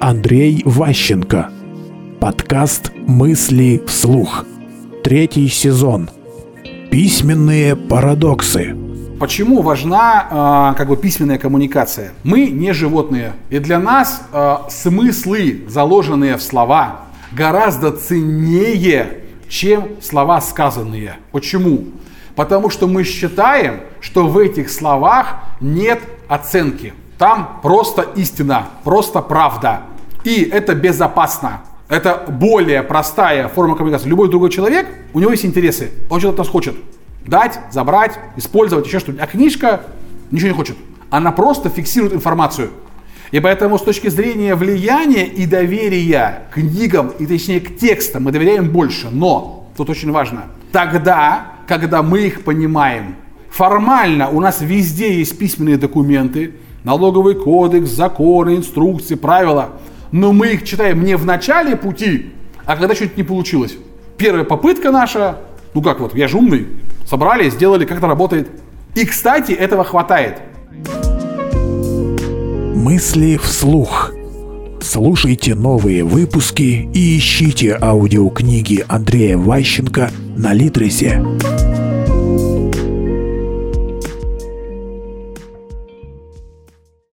Андрей Ващенко. Подкаст «Мысли вслух». Третий сезон. Письменные парадоксы. Почему важна э, как бы письменная коммуникация? Мы не животные, и для нас э, смыслы, заложенные в слова, гораздо ценнее, чем слова сказанные. Почему? Потому что мы считаем, что в этих словах нет оценки. Там просто истина, просто правда. И это безопасно. Это более простая форма коммуникации. Любой другой человек, у него есть интересы. Он что-то от нас хочет. Дать, забрать, использовать, еще что-нибудь. А книжка ничего не хочет. Она просто фиксирует информацию. И поэтому с точки зрения влияния и доверия к книгам, и точнее к текстам, мы доверяем больше. Но, тут очень важно, тогда, когда мы их понимаем, формально у нас везде есть письменные документы, налоговый кодекс, законы, инструкции, правила, но мы их читаем не в начале пути, а когда что-то не получилось. Первая попытка наша, ну как вот, я же умный, собрали, сделали, как это работает. И, кстати, этого хватает. Мысли вслух. Слушайте новые выпуски и ищите аудиокниги Андрея Ващенко на Литресе.